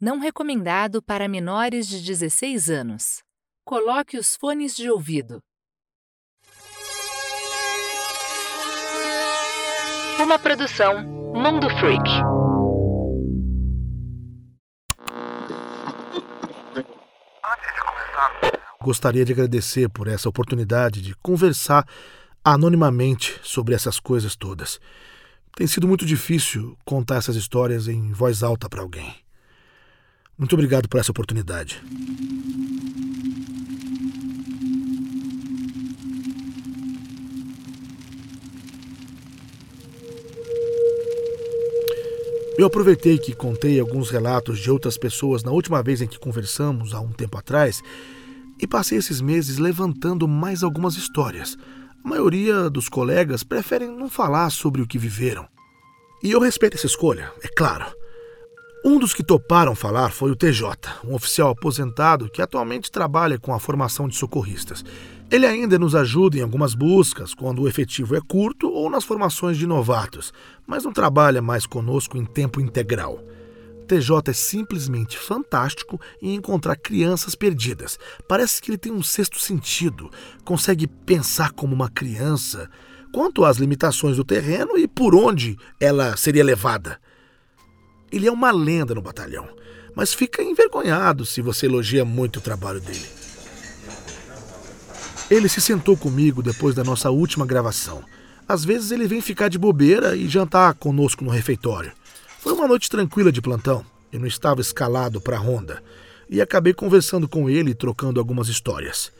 Não recomendado para menores de 16 anos. Coloque os fones de ouvido. Uma produção Mundo Freak. Gostaria de agradecer por essa oportunidade de conversar anonimamente sobre essas coisas todas. Tem sido muito difícil contar essas histórias em voz alta para alguém. Muito obrigado por essa oportunidade. Eu aproveitei que contei alguns relatos de outras pessoas na última vez em que conversamos, há um tempo atrás, e passei esses meses levantando mais algumas histórias. A maioria dos colegas preferem não falar sobre o que viveram. E eu respeito essa escolha, é claro. Um dos que toparam falar foi o TJ, um oficial aposentado que atualmente trabalha com a formação de socorristas. Ele ainda nos ajuda em algumas buscas, quando o efetivo é curto ou nas formações de novatos, mas não trabalha mais conosco em tempo integral. TJ é simplesmente fantástico em encontrar crianças perdidas. Parece que ele tem um sexto sentido, consegue pensar como uma criança quanto às limitações do terreno e por onde ela seria levada. Ele é uma lenda no batalhão, mas fica envergonhado se você elogia muito o trabalho dele. Ele se sentou comigo depois da nossa última gravação. Às vezes ele vem ficar de bobeira e jantar conosco no refeitório. Foi uma noite tranquila de plantão. Eu não estava escalado para a ronda e acabei conversando com ele e trocando algumas histórias.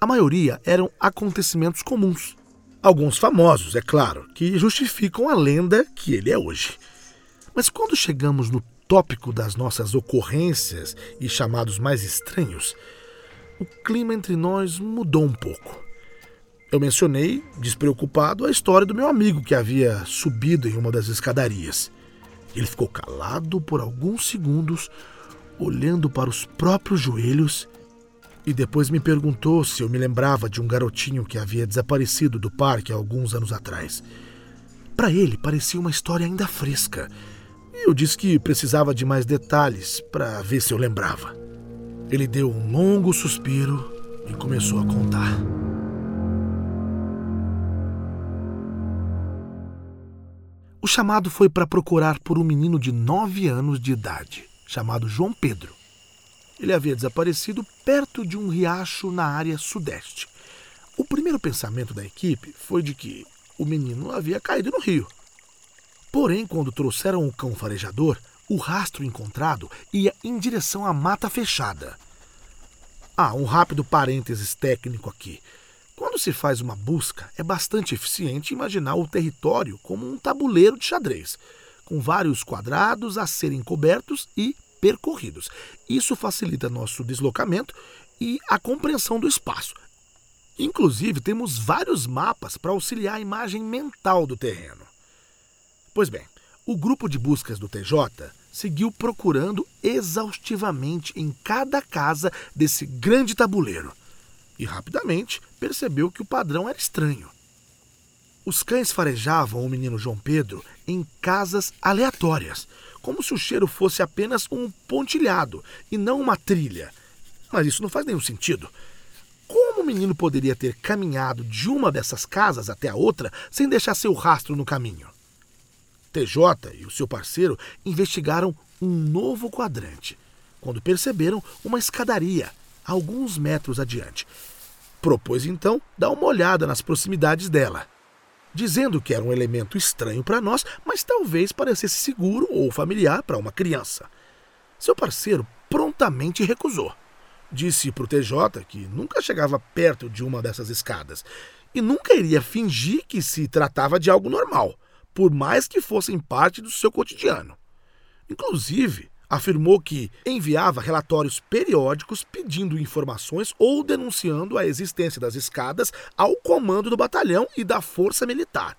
A maioria eram acontecimentos comuns. Alguns famosos, é claro, que justificam a lenda que ele é hoje. Mas quando chegamos no tópico das nossas ocorrências e chamados mais estranhos, o clima entre nós mudou um pouco. Eu mencionei, despreocupado, a história do meu amigo que havia subido em uma das escadarias. Ele ficou calado por alguns segundos, olhando para os próprios joelhos, e depois me perguntou se eu me lembrava de um garotinho que havia desaparecido do parque há alguns anos atrás. Para ele, parecia uma história ainda fresca. E eu disse que precisava de mais detalhes para ver se eu lembrava. Ele deu um longo suspiro e começou a contar. O chamado foi para procurar por um menino de nove anos de idade, chamado João Pedro. Ele havia desaparecido perto de um riacho na área sudeste. O primeiro pensamento da equipe foi de que o menino havia caído no rio. Porém, quando trouxeram o cão farejador, o rastro encontrado ia em direção à mata fechada. Ah, um rápido parênteses técnico aqui. Quando se faz uma busca, é bastante eficiente imaginar o território como um tabuleiro de xadrez, com vários quadrados a serem cobertos e percorridos. Isso facilita nosso deslocamento e a compreensão do espaço. Inclusive, temos vários mapas para auxiliar a imagem mental do terreno. Pois bem, o grupo de buscas do TJ seguiu procurando exaustivamente em cada casa desse grande tabuleiro e rapidamente percebeu que o padrão era estranho. Os cães farejavam o menino João Pedro em casas aleatórias, como se o cheiro fosse apenas um pontilhado e não uma trilha. Mas isso não faz nenhum sentido. Como o menino poderia ter caminhado de uma dessas casas até a outra sem deixar seu rastro no caminho? TJ e o seu parceiro investigaram um novo quadrante, quando perceberam uma escadaria alguns metros adiante. Propôs então dar uma olhada nas proximidades dela, dizendo que era um elemento estranho para nós, mas talvez parecesse seguro ou familiar para uma criança. Seu parceiro prontamente recusou. Disse para o TJ que nunca chegava perto de uma dessas escadas e nunca iria fingir que se tratava de algo normal por mais que fossem parte do seu cotidiano. Inclusive, afirmou que enviava relatórios periódicos pedindo informações ou denunciando a existência das escadas ao comando do batalhão e da força militar.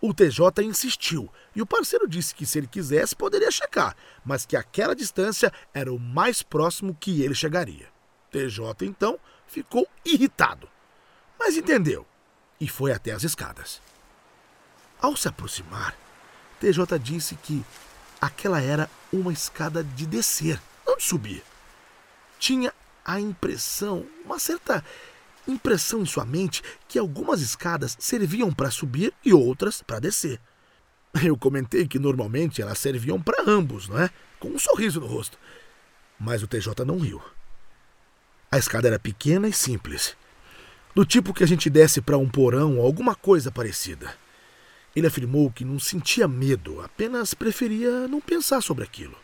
O TJ insistiu e o parceiro disse que se ele quisesse poderia checar, mas que aquela distância era o mais próximo que ele chegaria. TJ então ficou irritado, mas entendeu e foi até as escadas. Ao se aproximar, TJ disse que aquela era uma escada de descer, onde subir. Tinha a impressão, uma certa impressão em sua mente que algumas escadas serviam para subir e outras para descer. Eu comentei que normalmente elas serviam para ambos, não é? Com um sorriso no rosto. Mas o TJ não riu. A escada era pequena e simples, do tipo que a gente desce para um porão ou alguma coisa parecida. Ele afirmou que não sentia medo, apenas preferia não pensar sobre aquilo.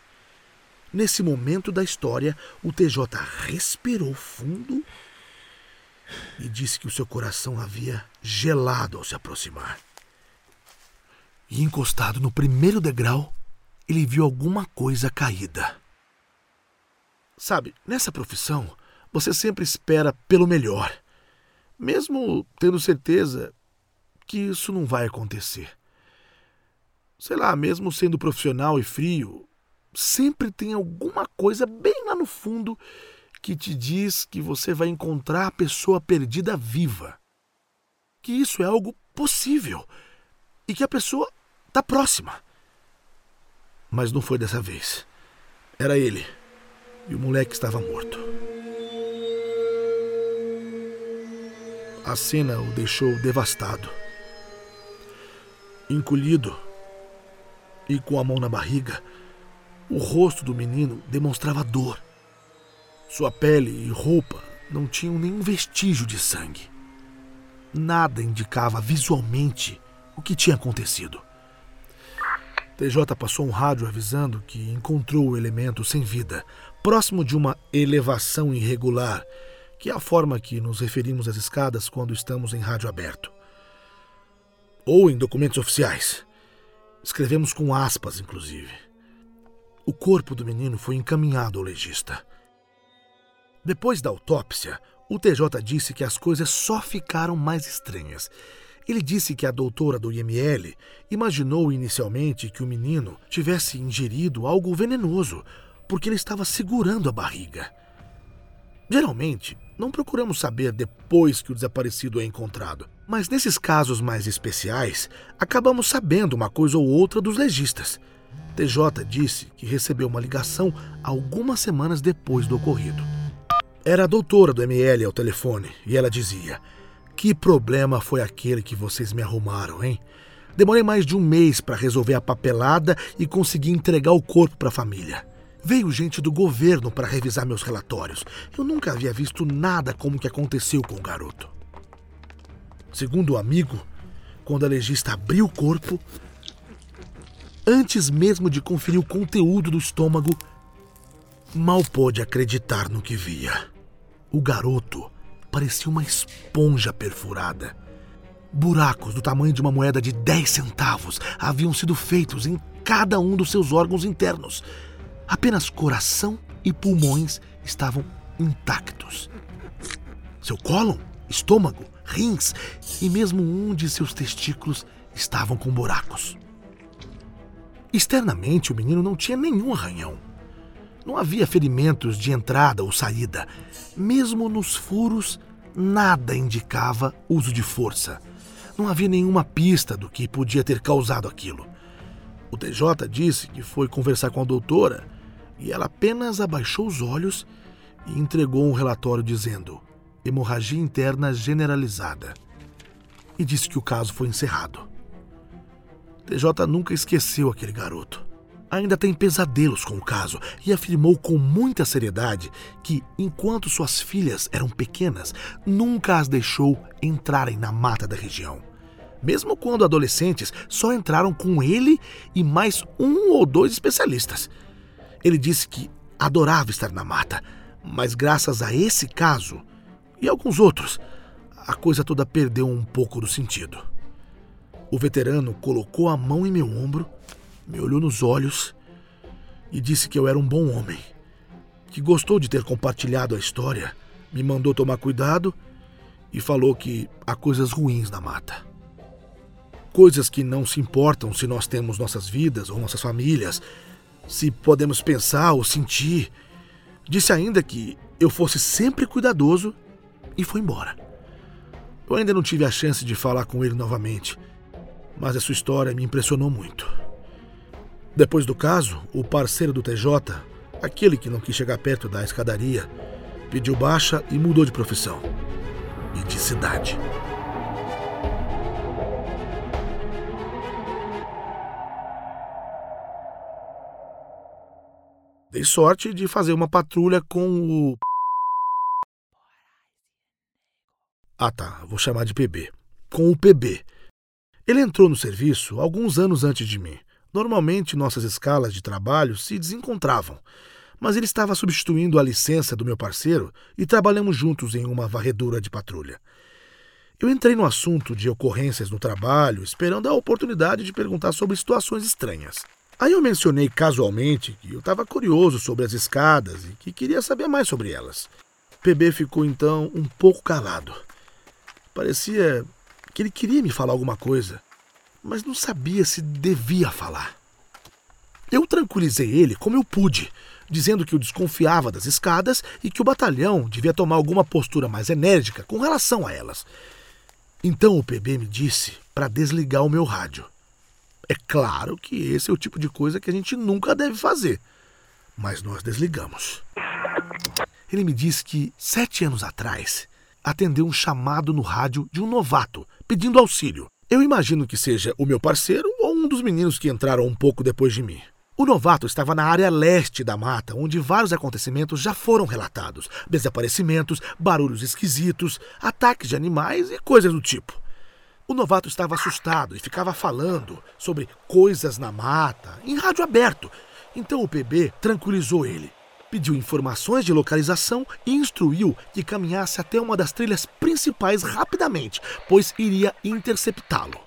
Nesse momento da história, o TJ respirou fundo e disse que o seu coração havia gelado ao se aproximar. E encostado no primeiro degrau, ele viu alguma coisa caída. Sabe, nessa profissão, você sempre espera pelo melhor, mesmo tendo certeza que isso não vai acontecer. Sei lá, mesmo sendo profissional e frio, sempre tem alguma coisa bem lá no fundo que te diz que você vai encontrar a pessoa perdida viva. Que isso é algo possível e que a pessoa está próxima. Mas não foi dessa vez. Era ele. E o moleque estava morto. A cena o deixou devastado encolhido e com a mão na barriga, o rosto do menino demonstrava dor. Sua pele e roupa não tinham nenhum vestígio de sangue. Nada indicava visualmente o que tinha acontecido. TJ passou um rádio avisando que encontrou o elemento sem vida, próximo de uma elevação irregular, que é a forma que nos referimos às escadas quando estamos em rádio aberto ou em documentos oficiais. Escrevemos com aspas, inclusive. O corpo do menino foi encaminhado ao legista. Depois da autópsia, o TJ disse que as coisas só ficaram mais estranhas. Ele disse que a doutora do IML imaginou inicialmente que o menino tivesse ingerido algo venenoso, porque ele estava segurando a barriga. Geralmente, não procuramos saber depois que o desaparecido é encontrado, mas nesses casos mais especiais, acabamos sabendo uma coisa ou outra dos legistas. TJ disse que recebeu uma ligação algumas semanas depois do ocorrido. Era a doutora do ML ao telefone e ela dizia: Que problema foi aquele que vocês me arrumaram, hein? Demorei mais de um mês para resolver a papelada e conseguir entregar o corpo para a família. Veio gente do governo para revisar meus relatórios. Eu nunca havia visto nada como o que aconteceu com o garoto. Segundo o amigo, quando a legista abriu o corpo, antes mesmo de conferir o conteúdo do estômago, mal pôde acreditar no que via. O garoto parecia uma esponja perfurada. Buracos do tamanho de uma moeda de 10 centavos haviam sido feitos em cada um dos seus órgãos internos Apenas coração e pulmões estavam intactos. Seu cólon, estômago, rins e mesmo um de seus testículos estavam com buracos. Externamente, o menino não tinha nenhum arranhão. Não havia ferimentos de entrada ou saída. Mesmo nos furos, nada indicava uso de força. Não havia nenhuma pista do que podia ter causado aquilo. O TJ disse que foi conversar com a doutora e ela apenas abaixou os olhos e entregou um relatório dizendo hemorragia interna generalizada e disse que o caso foi encerrado. TJ nunca esqueceu aquele garoto. Ainda tem pesadelos com o caso e afirmou com muita seriedade que, enquanto suas filhas eram pequenas, nunca as deixou entrarem na mata da região. Mesmo quando adolescentes, só entraram com ele e mais um ou dois especialistas. Ele disse que adorava estar na mata, mas graças a esse caso e alguns outros, a coisa toda perdeu um pouco do sentido. O veterano colocou a mão em meu ombro, me olhou nos olhos e disse que eu era um bom homem, que gostou de ter compartilhado a história, me mandou tomar cuidado e falou que há coisas ruins na mata. Coisas que não se importam se nós temos nossas vidas ou nossas famílias, se podemos pensar ou sentir. Disse ainda que eu fosse sempre cuidadoso e foi embora. Eu ainda não tive a chance de falar com ele novamente, mas a sua história me impressionou muito. Depois do caso, o parceiro do TJ, aquele que não quis chegar perto da escadaria, pediu baixa e mudou de profissão e de cidade. Dei sorte de fazer uma patrulha com o. Ah tá, vou chamar de PB. Com o PB. Ele entrou no serviço alguns anos antes de mim. Normalmente nossas escalas de trabalho se desencontravam, mas ele estava substituindo a licença do meu parceiro e trabalhamos juntos em uma varredura de patrulha. Eu entrei no assunto de ocorrências no trabalho, esperando a oportunidade de perguntar sobre situações estranhas. Aí eu mencionei casualmente que eu estava curioso sobre as escadas e que queria saber mais sobre elas. PB ficou então um pouco calado. Parecia que ele queria me falar alguma coisa, mas não sabia se devia falar. Eu tranquilizei ele como eu pude, dizendo que eu desconfiava das escadas e que o batalhão devia tomar alguma postura mais enérgica com relação a elas. Então o PB me disse para desligar o meu rádio. É claro que esse é o tipo de coisa que a gente nunca deve fazer, mas nós desligamos. Ele me disse que sete anos atrás atendeu um chamado no rádio de um novato pedindo auxílio. Eu imagino que seja o meu parceiro ou um dos meninos que entraram um pouco depois de mim. O novato estava na área leste da mata, onde vários acontecimentos já foram relatados: desaparecimentos, barulhos esquisitos, ataques de animais e coisas do tipo. O novato estava assustado e ficava falando sobre coisas na mata, em rádio aberto. Então o PB tranquilizou ele pediu informações de localização e instruiu que caminhasse até uma das trilhas principais rapidamente, pois iria interceptá-lo.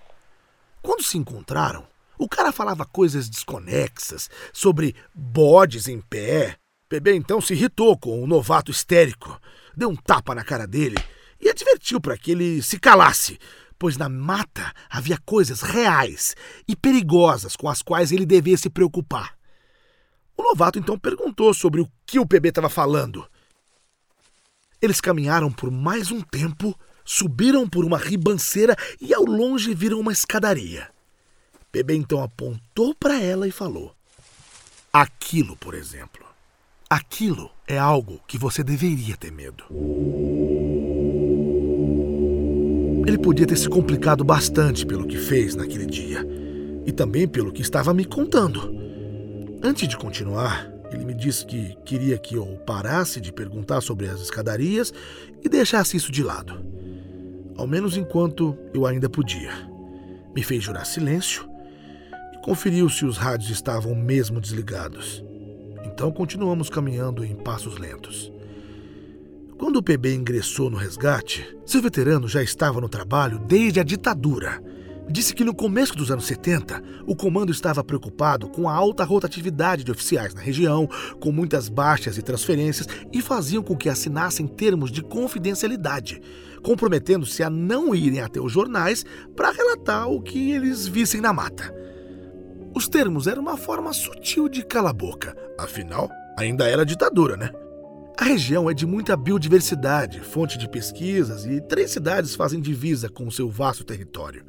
Quando se encontraram, o cara falava coisas desconexas sobre bodes em pé. Bebê então se irritou com o novato histérico, deu um tapa na cara dele e advertiu para que ele se calasse, pois na mata havia coisas reais e perigosas com as quais ele devia se preocupar. O novato então perguntou sobre o que o PB estava falando. Eles caminharam por mais um tempo, subiram por uma ribanceira e ao longe viram uma escadaria. PB então apontou para ela e falou: Aquilo, por exemplo. Aquilo é algo que você deveria ter medo. Ele podia ter se complicado bastante pelo que fez naquele dia e também pelo que estava me contando. Antes de continuar, ele me disse que queria que eu parasse de perguntar sobre as escadarias e deixasse isso de lado. Ao menos enquanto eu ainda podia. Me fez jurar silêncio e conferiu se os rádios estavam mesmo desligados. Então continuamos caminhando em passos lentos. Quando o PB ingressou no resgate, seu veterano já estava no trabalho desde a ditadura disse que no começo dos anos 70, o comando estava preocupado com a alta rotatividade de oficiais na região, com muitas baixas e transferências, e faziam com que assinassem termos de confidencialidade, comprometendo-se a não irem até os jornais para relatar o que eles vissem na mata. Os termos eram uma forma sutil de cala-boca, afinal, ainda era ditadura, né? A região é de muita biodiversidade, fonte de pesquisas, e três cidades fazem divisa com o seu vasto território.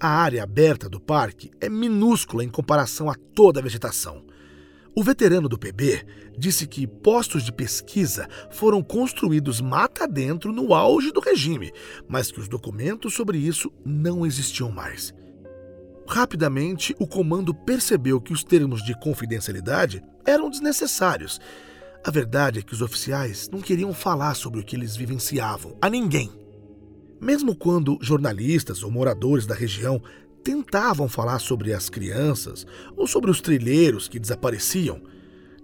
A área aberta do parque é minúscula em comparação a toda a vegetação. O veterano do PB disse que postos de pesquisa foram construídos mata dentro no auge do regime, mas que os documentos sobre isso não existiam mais. Rapidamente, o comando percebeu que os termos de confidencialidade eram desnecessários. A verdade é que os oficiais não queriam falar sobre o que eles vivenciavam a ninguém. Mesmo quando jornalistas ou moradores da região tentavam falar sobre as crianças ou sobre os trilheiros que desapareciam,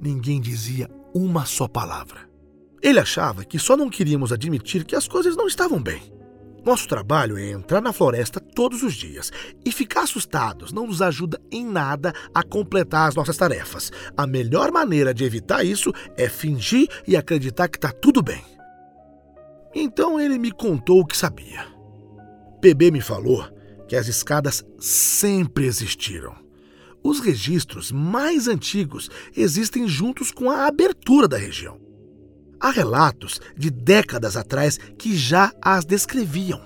ninguém dizia uma só palavra. Ele achava que só não queríamos admitir que as coisas não estavam bem. Nosso trabalho é entrar na floresta todos os dias e ficar assustados não nos ajuda em nada a completar as nossas tarefas. A melhor maneira de evitar isso é fingir e acreditar que está tudo bem. Então ele me contou o que sabia. PB me falou que as escadas sempre existiram. Os registros mais antigos existem juntos com a abertura da região. Há relatos de décadas atrás que já as descreviam.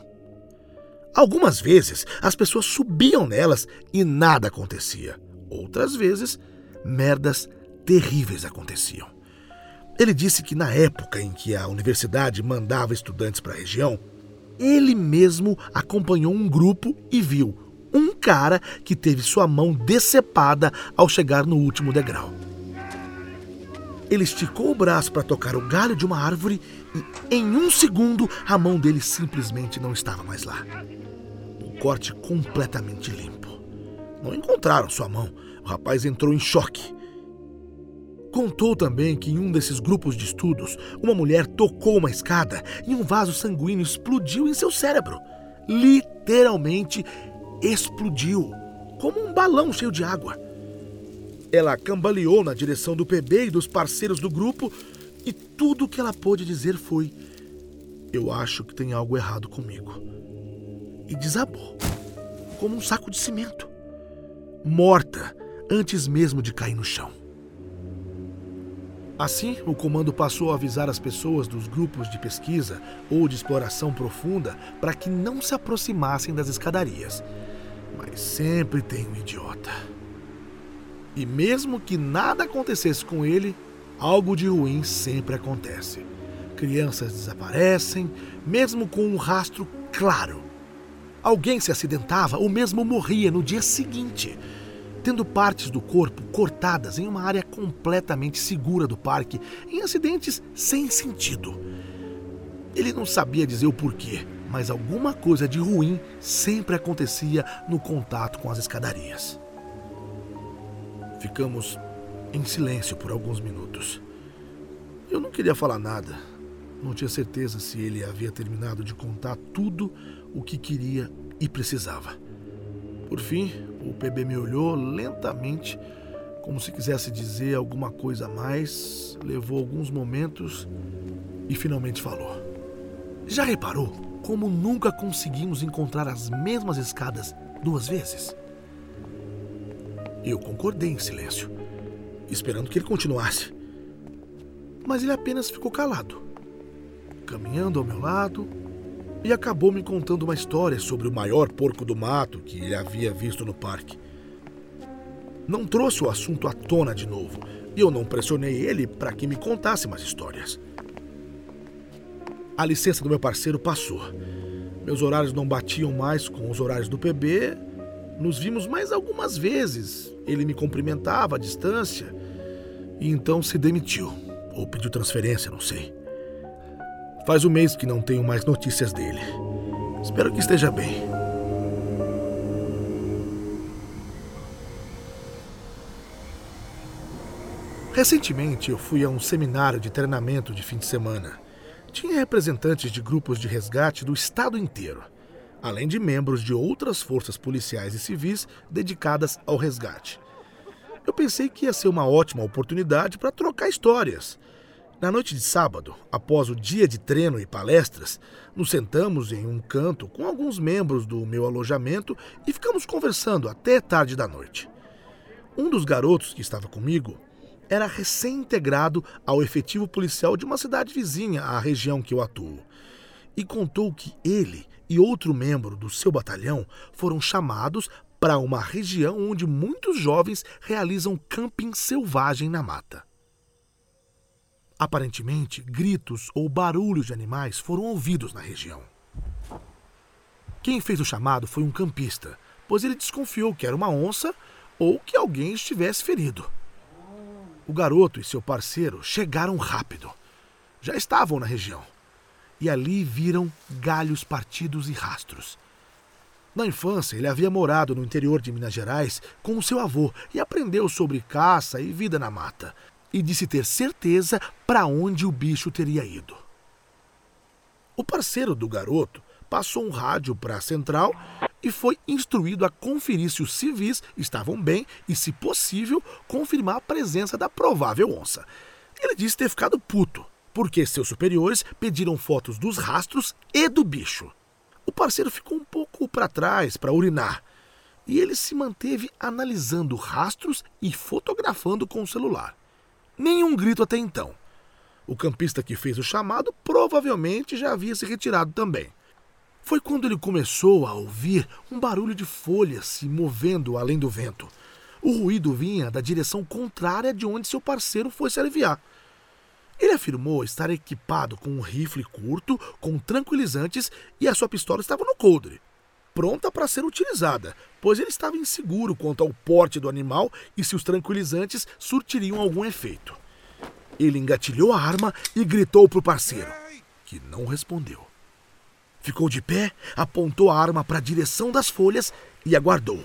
Algumas vezes as pessoas subiam nelas e nada acontecia. Outras vezes, merdas terríveis aconteciam. Ele disse que na época em que a universidade mandava estudantes para a região, ele mesmo acompanhou um grupo e viu um cara que teve sua mão decepada ao chegar no último degrau. Ele esticou o braço para tocar o galho de uma árvore e, em um segundo, a mão dele simplesmente não estava mais lá. Um corte completamente limpo. Não encontraram sua mão. O rapaz entrou em choque. Contou também que em um desses grupos de estudos, uma mulher tocou uma escada e um vaso sanguíneo explodiu em seu cérebro. Literalmente explodiu, como um balão cheio de água. Ela cambaleou na direção do PB e dos parceiros do grupo e tudo o que ela pôde dizer foi: Eu acho que tem algo errado comigo. E desabou, como um saco de cimento. Morta antes mesmo de cair no chão. Assim, o comando passou a avisar as pessoas dos grupos de pesquisa ou de exploração profunda para que não se aproximassem das escadarias. Mas sempre tem um idiota. E mesmo que nada acontecesse com ele, algo de ruim sempre acontece. Crianças desaparecem, mesmo com um rastro claro. Alguém se acidentava ou mesmo morria no dia seguinte tendo partes do corpo cortadas em uma área completamente segura do parque, em acidentes sem sentido. Ele não sabia dizer o porquê, mas alguma coisa de ruim sempre acontecia no contato com as escadarias. Ficamos em silêncio por alguns minutos. Eu não queria falar nada. Não tinha certeza se ele havia terminado de contar tudo o que queria e precisava. Por fim, o PB me olhou lentamente, como se quisesse dizer alguma coisa a mais, levou alguns momentos e finalmente falou: Já reparou como nunca conseguimos encontrar as mesmas escadas duas vezes? Eu concordei em silêncio, esperando que ele continuasse. Mas ele apenas ficou calado, caminhando ao meu lado, e acabou me contando uma história sobre o maior porco do mato que ele havia visto no parque. Não trouxe o assunto à tona de novo e eu não pressionei ele para que me contasse mais histórias. A licença do meu parceiro passou. Meus horários não batiam mais com os horários do PB. Nos vimos mais algumas vezes. Ele me cumprimentava à distância e então se demitiu ou pediu transferência, não sei. Faz um mês que não tenho mais notícias dele. Espero que esteja bem. Recentemente eu fui a um seminário de treinamento de fim de semana. Tinha representantes de grupos de resgate do estado inteiro, além de membros de outras forças policiais e civis dedicadas ao resgate. Eu pensei que ia ser uma ótima oportunidade para trocar histórias na noite de sábado, após o dia de treino e palestras, nos sentamos em um canto com alguns membros do meu alojamento e ficamos conversando até tarde da noite. Um dos garotos que estava comigo era recém-integrado ao efetivo policial de uma cidade vizinha à região que eu atuo e contou que ele e outro membro do seu batalhão foram chamados para uma região onde muitos jovens realizam camping selvagem na mata. Aparentemente, gritos ou barulhos de animais foram ouvidos na região. Quem fez o chamado foi um campista, pois ele desconfiou que era uma onça ou que alguém estivesse ferido. O garoto e seu parceiro chegaram rápido. Já estavam na região. E ali viram galhos partidos e rastros. Na infância, ele havia morado no interior de Minas Gerais com o seu avô e aprendeu sobre caça e vida na mata, e de se ter certeza para onde o bicho teria ido. O parceiro do garoto passou um rádio para a central e foi instruído a conferir se os civis estavam bem e, se possível, confirmar a presença da provável onça. Ele disse ter ficado puto, porque seus superiores pediram fotos dos rastros e do bicho. O parceiro ficou um pouco para trás para urinar e ele se manteve analisando rastros e fotografando com o celular. Nenhum grito até então. O campista que fez o chamado provavelmente já havia se retirado também. Foi quando ele começou a ouvir um barulho de folhas se movendo além do vento. O ruído vinha da direção contrária de onde seu parceiro foi se aliviar. Ele afirmou estar equipado com um rifle curto, com tranquilizantes e a sua pistola estava no coldre, pronta para ser utilizada, pois ele estava inseguro quanto ao porte do animal e se os tranquilizantes surtiriam algum efeito. Ele engatilhou a arma e gritou para o parceiro, que não respondeu. Ficou de pé, apontou a arma para a direção das folhas e aguardou.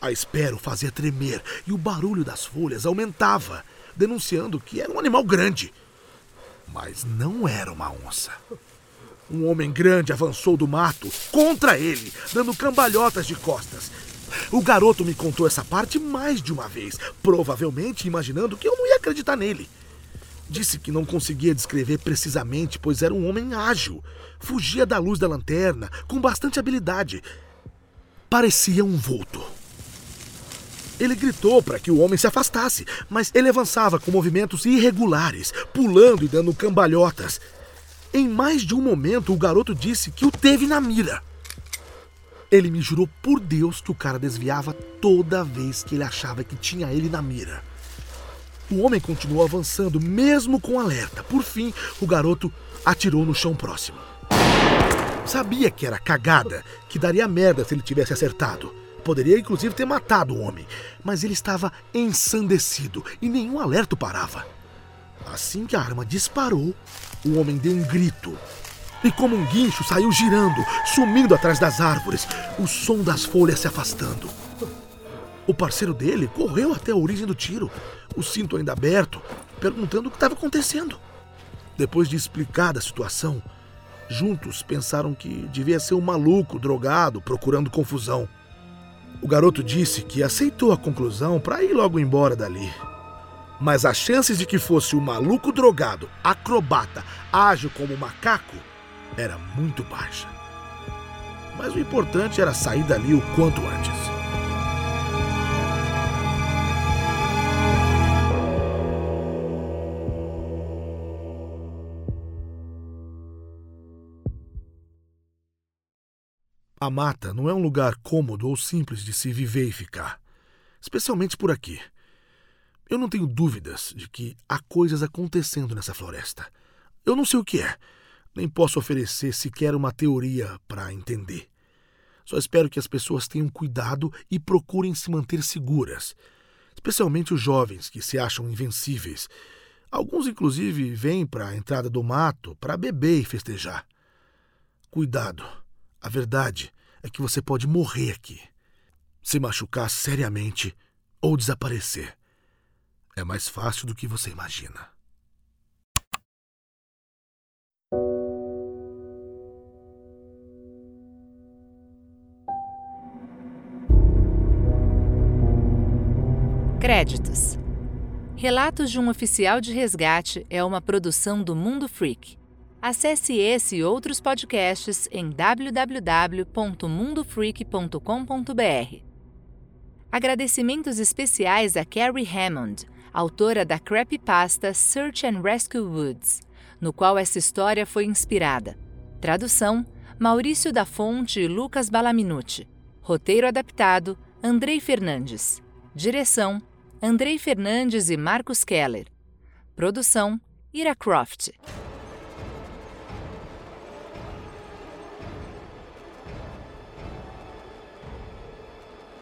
A espera o fazia tremer e o barulho das folhas aumentava, denunciando que era um animal grande. Mas não era uma onça. Um homem grande avançou do mato contra ele, dando cambalhotas de costas. O garoto me contou essa parte mais de uma vez, provavelmente imaginando que eu não ia acreditar nele. Disse que não conseguia descrever precisamente, pois era um homem ágil. Fugia da luz da lanterna com bastante habilidade. Parecia um vulto. Ele gritou para que o homem se afastasse, mas ele avançava com movimentos irregulares, pulando e dando cambalhotas. Em mais de um momento, o garoto disse que o teve na mira. Ele me jurou por Deus que o cara desviava toda vez que ele achava que tinha ele na mira. O homem continuou avançando, mesmo com alerta. Por fim, o garoto atirou no chão próximo. Sabia que era cagada, que daria merda se ele tivesse acertado. Poderia inclusive ter matado o homem, mas ele estava ensandecido e nenhum alerta parava. Assim que a arma disparou, o homem deu um grito. E como um guincho saiu girando, sumindo atrás das árvores, o som das folhas se afastando. O parceiro dele correu até a origem do tiro, o cinto ainda aberto, perguntando o que estava acontecendo. Depois de explicada a situação, juntos pensaram que devia ser um maluco drogado procurando confusão. O garoto disse que aceitou a conclusão para ir logo embora dali. Mas as chances de que fosse um maluco drogado, acrobata, ágil como um macaco, era muito baixa. Mas o importante era sair dali o quanto antes. A mata não é um lugar cômodo ou simples de se viver e ficar, especialmente por aqui. Eu não tenho dúvidas de que há coisas acontecendo nessa floresta. Eu não sei o que é, nem posso oferecer sequer uma teoria para entender. Só espero que as pessoas tenham cuidado e procurem se manter seguras, especialmente os jovens que se acham invencíveis. Alguns, inclusive, vêm para a entrada do mato para beber e festejar. Cuidado. A verdade é que você pode morrer aqui, se machucar seriamente ou desaparecer. É mais fácil do que você imagina. Créditos. Relatos de um oficial de resgate é uma produção do Mundo Freak. Acesse esse e outros podcasts em www.mundofreak.com.br. Agradecimentos especiais a Carrie Hammond, autora da creepypasta Search and Rescue Woods, no qual essa história foi inspirada. Tradução: Maurício da Fonte e Lucas Balaminuti. Roteiro adaptado: Andrei Fernandes. Direção: Andrei Fernandes e Marcos Keller. Produção: Ira Croft.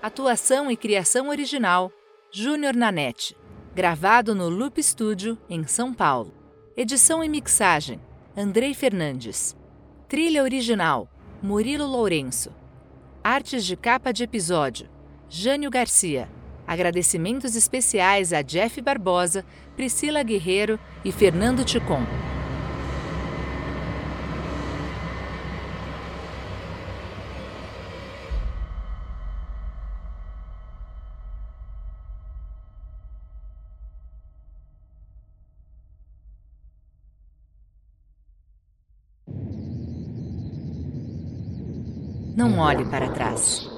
Atuação e criação original: Júnior Nanete. Gravado no Loop Studio, em São Paulo. Edição e mixagem: Andrei Fernandes. Trilha original: Murilo Lourenço. Artes de capa de episódio: Jânio Garcia. Agradecimentos especiais a Jeff Barbosa, Priscila Guerreiro e Fernando Ticon. Não olhe para trás.